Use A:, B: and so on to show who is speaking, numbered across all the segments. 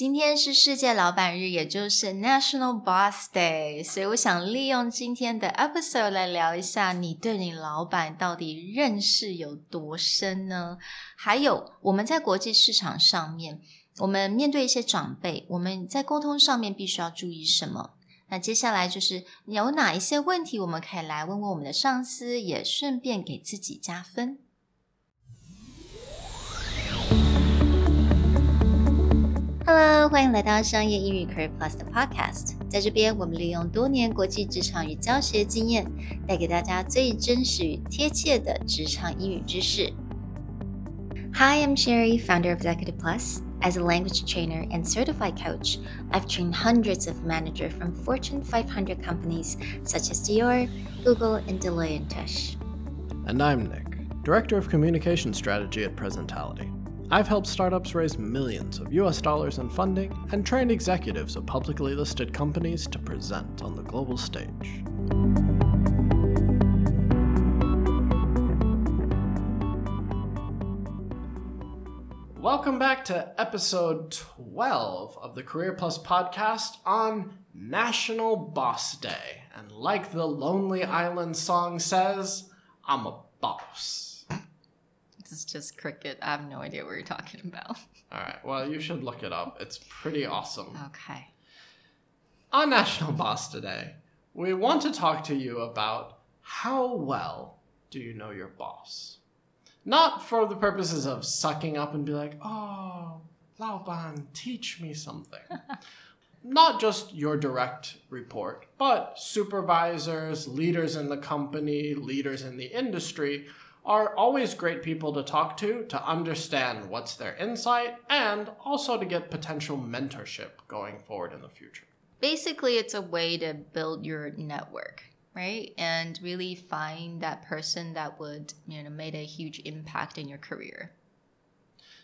A: 今天是世界老板日，也就是 National Boss Day，所以我想利用今天的 episode 来聊一下，你对你老板到底认识有多深呢？还有我们在国际市场上面，我们面对一些长辈，我们在沟通上面必须要注意什么？那接下来就是有哪一些问题，我们可以来问问我们的上司，也顺便给自己加分。Hello，欢迎来到商业英语 Career Plus 的 Podcast。在这边，我们利用多年国际职场与教学经验，带给大家最真实与贴切的职场英语知识。Hi, I'm Sherry, founder of Executive Plus. As a language trainer and certified coach, I've trained hundreds of managers from Fortune 500 companies such as Dior, Google, and Deloitte and Touche.
B: And I'm Nick, Director of Communication Strategy at Presentality. I've helped startups raise millions of US dollars in funding and trained executives of publicly listed companies to present on the global stage. Welcome back to episode 12 of the Career Plus podcast on National Boss Day. And like the Lonely Island song says, I'm a boss.
A: It's just cricket. I have no idea what you're talking about.
B: All right. Well, you should look it up. It's pretty awesome.
A: Okay.
B: On National Boss today, we want to talk to you about how well do you know your boss? Not for the purposes of sucking up and be like, oh, Lao Ban, teach me something. Not just your direct report, but supervisors, leaders in the company, leaders in the industry are always great people to talk to to understand what's their insight and also to get potential mentorship going forward in the future.
A: Basically, it's a way to build your network, right? And really find that person that would, you know, made a huge impact in your career.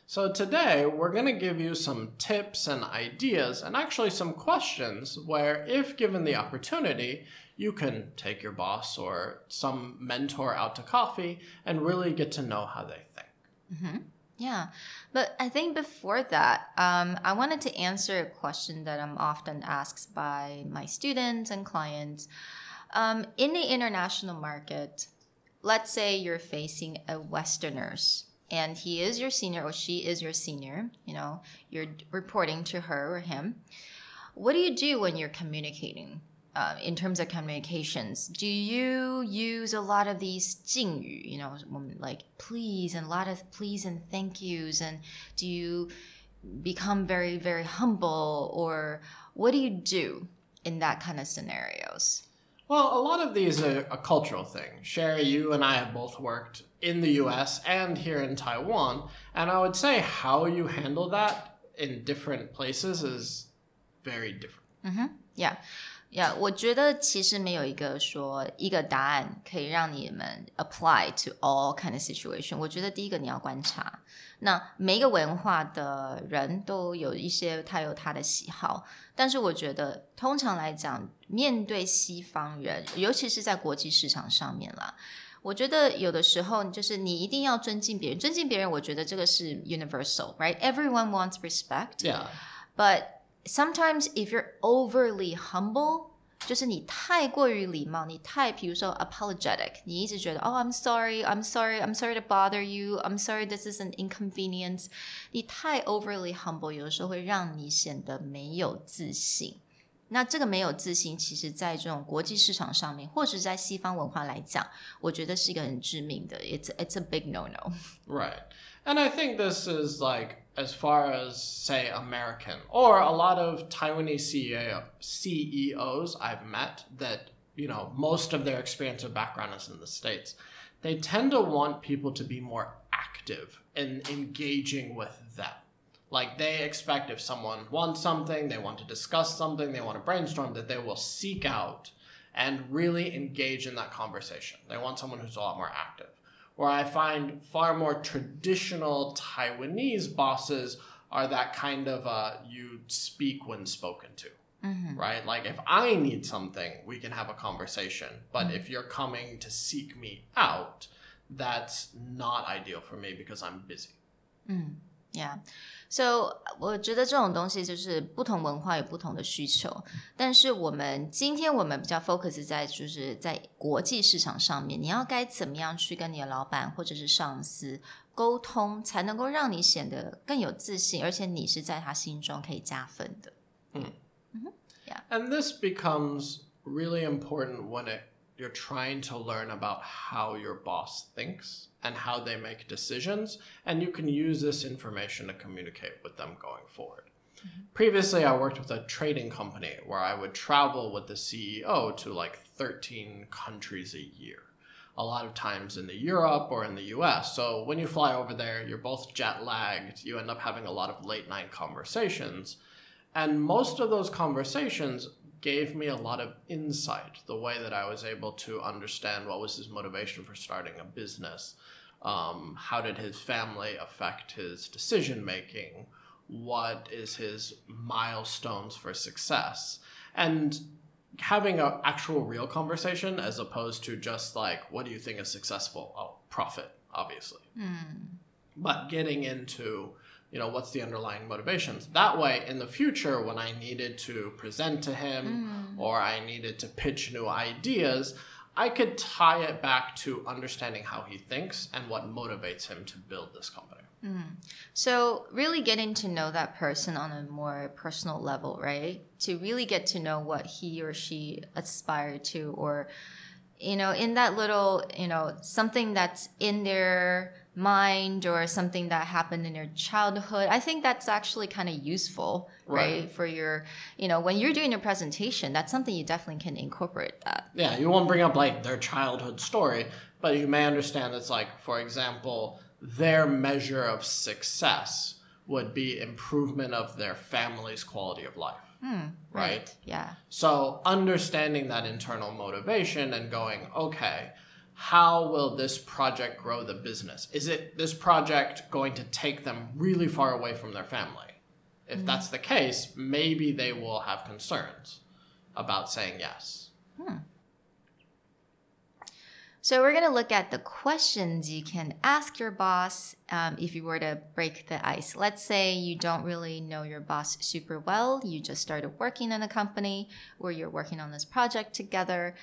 B: So today we're going to give you some tips and ideas and actually some questions where if given the opportunity, you can take your boss or some mentor out to coffee and really get to know how they think.
A: Mm-hmm. Yeah, but I think before that, um, I wanted to answer a question that I'm often asked by my students and clients. Um, in the international market, let's say you're facing a Westerners and he is your senior or she is your senior, you know, you're reporting to her or him. What do you do when you're communicating uh, in terms of communications, do you use a lot of these 敬语, you know, like please and a lot of please and thank yous? And do you become very, very humble? Or what do you do in that kind of scenarios?
B: Well, a lot of these are a cultural thing. Sherry, you and I have both worked in the US and here in Taiwan. And I would say how you handle that in different places is very different.
A: Mm-hmm. Yeah. 呀，我觉得其实没有一个说一个答案可以让你们 apply to all kind of situation。我觉得第一个你要观察，那每一个文化的人都有一些他有他的喜好，但是我觉得通常来讲，面对西方人，尤其是在国际市场上面啦，我觉得有的时候就是你一定要尊敬别人，尊敬别人，我觉得这个是 universal，right？Everyone wants respect，yeah，but sometimes if you're overly humble，就是你太过于礼貌，你太比如说 apologetic，你一直觉得哦、oh,，I'm sorry，I'm sorry，I'm sorry to bother you，I'm sorry this is an inconvenience，你太 overly humble，有的时候会让你显得没有自信。那这个没有自信，其实在这种国际市场上面，或者是在西方文化来讲，我觉得是一个很致命的。It's it's a big no no.
B: Right, and I think this is like as far as say American or a lot of Taiwanese CEO, CEOs I've met that you know most of their experience or background is in the states. They tend to want people to be more active in engaging with them. Like they expect if someone wants something, they want to discuss something, they want to brainstorm, that they will seek out and really engage in that conversation. They want someone who's a lot more active where I find far more traditional Taiwanese bosses are that kind of uh, you speak when spoken to. Mm-hmm. Right? Like if I need something, we can have a conversation. But mm-hmm. if you're coming to seek me out, that's not ideal for me because I'm busy.
A: Mm. Yeah. So 我觉得这种东西就是不同文化有不同的需求，但是我们今天我们比较 focus 在就是在国际市场上面，你要该怎么样去跟你的老板或者是上司沟通，才能够让你显得更有自信，而且你是在他心中可以加分的。
B: 嗯，Yeah. And this becomes really important when it you're trying to learn about how your boss thinks and how they make decisions, and you can use this information to communicate with them going forward. Mm-hmm. Previously, I worked with a trading company where I would travel with the CEO to like 13 countries a year. A lot of times in the Europe or in the US. So when you fly over there, you're both jet lagged. You end up having a lot of late night conversations. And most of those conversations gave me a lot of insight the way that I was able to understand what was his motivation for starting a business. Um, how did his family affect his decision making? What is his milestones for success? And having an actual real conversation as opposed to just like, what do you think is successful? Oh, profit, obviously. Mm. But getting into you know what's the underlying motivations that way in the future when i needed to present to him mm. or i needed to pitch new ideas i could tie it back to understanding how he thinks and what motivates him to build this company
A: mm. so really getting to know that person on a more personal level right to really get to know what he or she aspire to or you know in that little you know something that's in their mind or something that happened in your childhood i think that's actually kind of useful right. right. for your you know when you're doing your presentation that's something you definitely can incorporate that
B: yeah you won't bring up like their childhood story but you may understand it's like for example their measure of success would be improvement of their family's quality of life
A: Hmm, right. right. Yeah.
B: So understanding that internal motivation and going, okay, how will this project grow the business? Is it this project going to take them really far away from their family? If mm-hmm. that's the case, maybe they will have concerns about saying yes.
A: Hmm. So we're going to look at the questions you can ask your boss um, if you were to break the ice. Let's say you don't really know your boss super well. You just started working in a company or you're working on this project together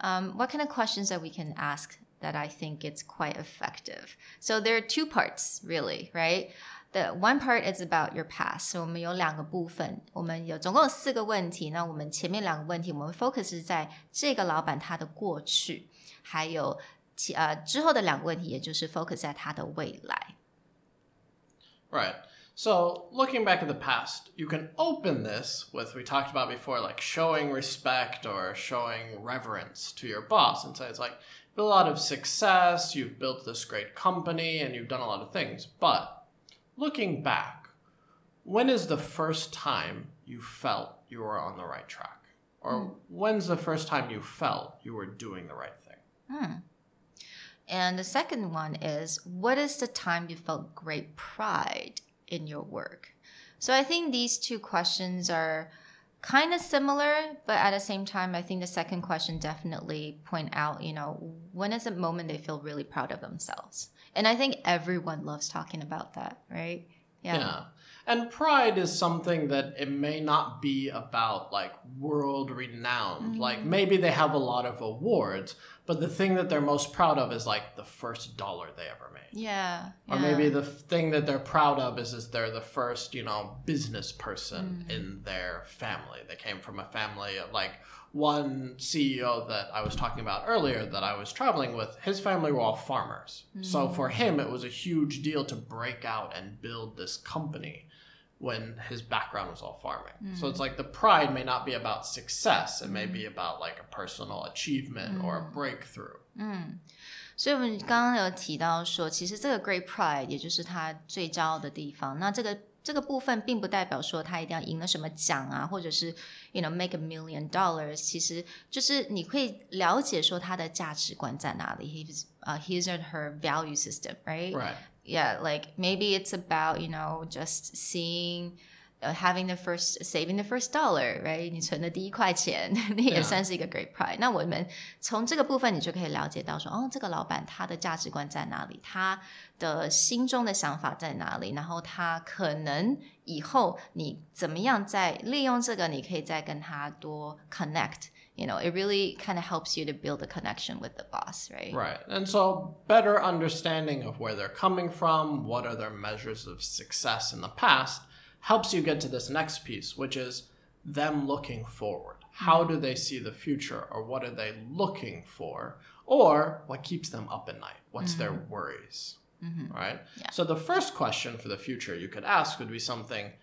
A: Um, what kind of questions that we can ask that I think it's quite effective? So there are two parts, really, right? The one part is about your past，所以我们有两个部分，我们有总共有四个问题。那我们前面两个问题，我们 focus 在这个老板他的过去。还有其呃之后的两个问题，也就是 focus 在它的未来。
B: Right. So, looking back at the past, you can open this with, we talked about before, like showing respect or showing reverence to your boss and say, it's like, a lot of success, you've built this great company, and you've done a lot of things. But looking back, when is the first time you felt you were on the right track? Or mm. when's the first time you felt you were doing the right thing?
A: Hmm. And the second one is what is the time you felt great pride in your work? So I think these two questions are kind of similar, but at the same time, I think the second question definitely point out, you know, when is a moment they feel really proud of themselves? And I think everyone loves talking about that, right?
B: Yeah. yeah. And pride is something that it may not be about like world renowned. Mm-hmm. Like maybe they have a lot of awards, but the thing that they're most proud of is like the first dollar they ever made.
A: Yeah.
B: Or
A: yeah.
B: maybe the thing that they're proud of is is they're the first, you know, business person mm. in their family. They came from a family of like one CEO that I was talking about earlier that I was traveling with, his family were all farmers. Mm. So for him, it was a huge deal to break out and build this company when his background was all farming. Mm. So it's like the pride may not be about success, it may be about like a personal achievement or a breakthrough.
A: 嗯，所以我们刚刚有提到说，其实这个 great pride 也就是他最骄傲的地方。那这个这个部分并不代表说他一定要赢了什么奖啊，或者是 you know make a million dollars。其实就是你会了解说他的价值观在哪里，his 呃 his or her value
B: system，right？Right
A: yeah, like maybe it's about, you know, just seeing 呃 having the first saving the first dollar，right？你存的第一块钱，那也
B: Yeah.
A: 算是一个 great pride。那我们从这个部分，你就可以了解到说，哦，这个老板他的价值观在哪里，他的心中的想法在哪里，然后他可能以后你怎么样再利用这个，你可以再跟他多 connect。 you know, it really kind of helps you to build a connection with the boss, right?
B: Right. And so, better understanding of where they're coming from, what are their measures of success in the past, helps you get to this next piece, which is them looking forward. How do they see the future, or what are they looking for, or what keeps them up at night? What's their mm-hmm. worries? Mm-hmm. Right?
A: Yeah.
B: So, the first question for the future you could ask would be something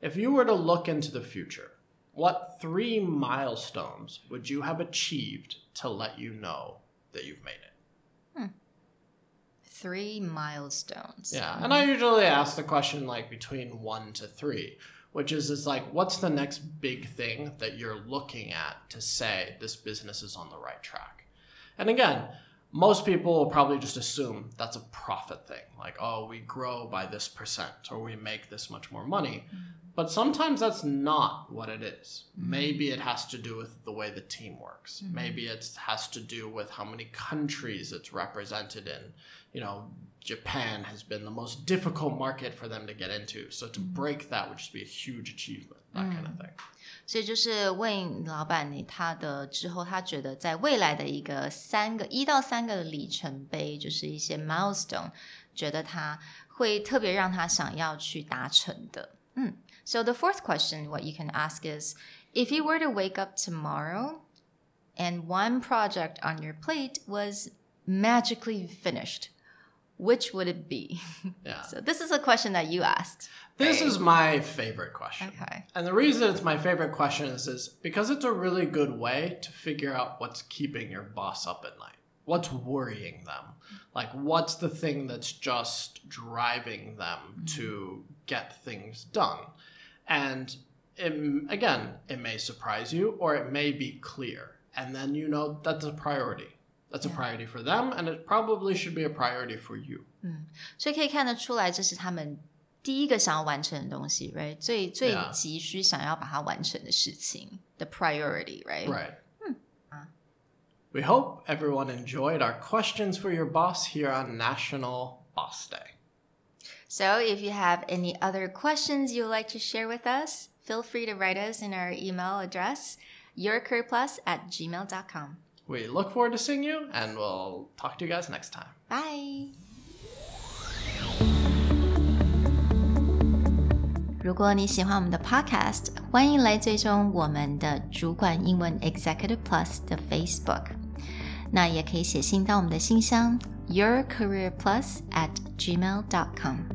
B: if you were to look into the future, what three milestones would you have achieved to let you know that you've made it? Hmm.
A: Three milestones.
B: Yeah, and I usually ask the question like between one to three, which is is like what's the next big thing that you're looking at to say this business is on the right track? And again, most people will probably just assume that's a profit thing, like oh we grow by this percent or we make this much more money. Hmm. But sometimes that's not what it is. Maybe it has to do with the way the team works. Maybe it has to do with how many countries it's represented in. You know, Japan has been the most difficult market for them to get into. So to break that would just be a huge achievement, that kind of thing.
A: 所以就是问老板你他的之后，他觉得在未来的一个三个一到三个里程碑，就是一些 milestone，觉得他会特别让他想要去达成的。嗯 ，So the fourth question, what you can ask is, if you were to wake up tomorrow and one project on your plate was magically finished, which would it be?
B: Yeah.
A: so this is a question that you asked.
B: This is my favorite question.
A: Okay.
B: And the reason it's my favorite question is, is because it's a really good way to figure out what's keeping your boss up at night. What's worrying them? Like, what's the thing that's just driving them mm-hmm. to get things done? And it, again, it may surprise you or it may be clear. And then you know that's a priority. That's a priority for them, and it probably should be a priority for you.
A: 所以可以看得出来，这是他们第一个想要完成的东西，right？最最
B: Yeah.
A: 急需想要把它完成的事情，the priority，right？
B: Right. We hope everyone enjoyed our questions for your boss here on National Boss Day.
A: So if you have any other questions you'd like to share with us, feel free to write us in our email address, yourcareerplus at gmail.com.
B: We look forward to seeing you, and we'll talk to you guys next time.
A: Bye. 如果你喜欢我们的 Podcast，欢迎来追踪我们的主管英文 Executive Plus 的 Facebook。那也可以写信到我们的信箱 yourcareerplus at gmail.com。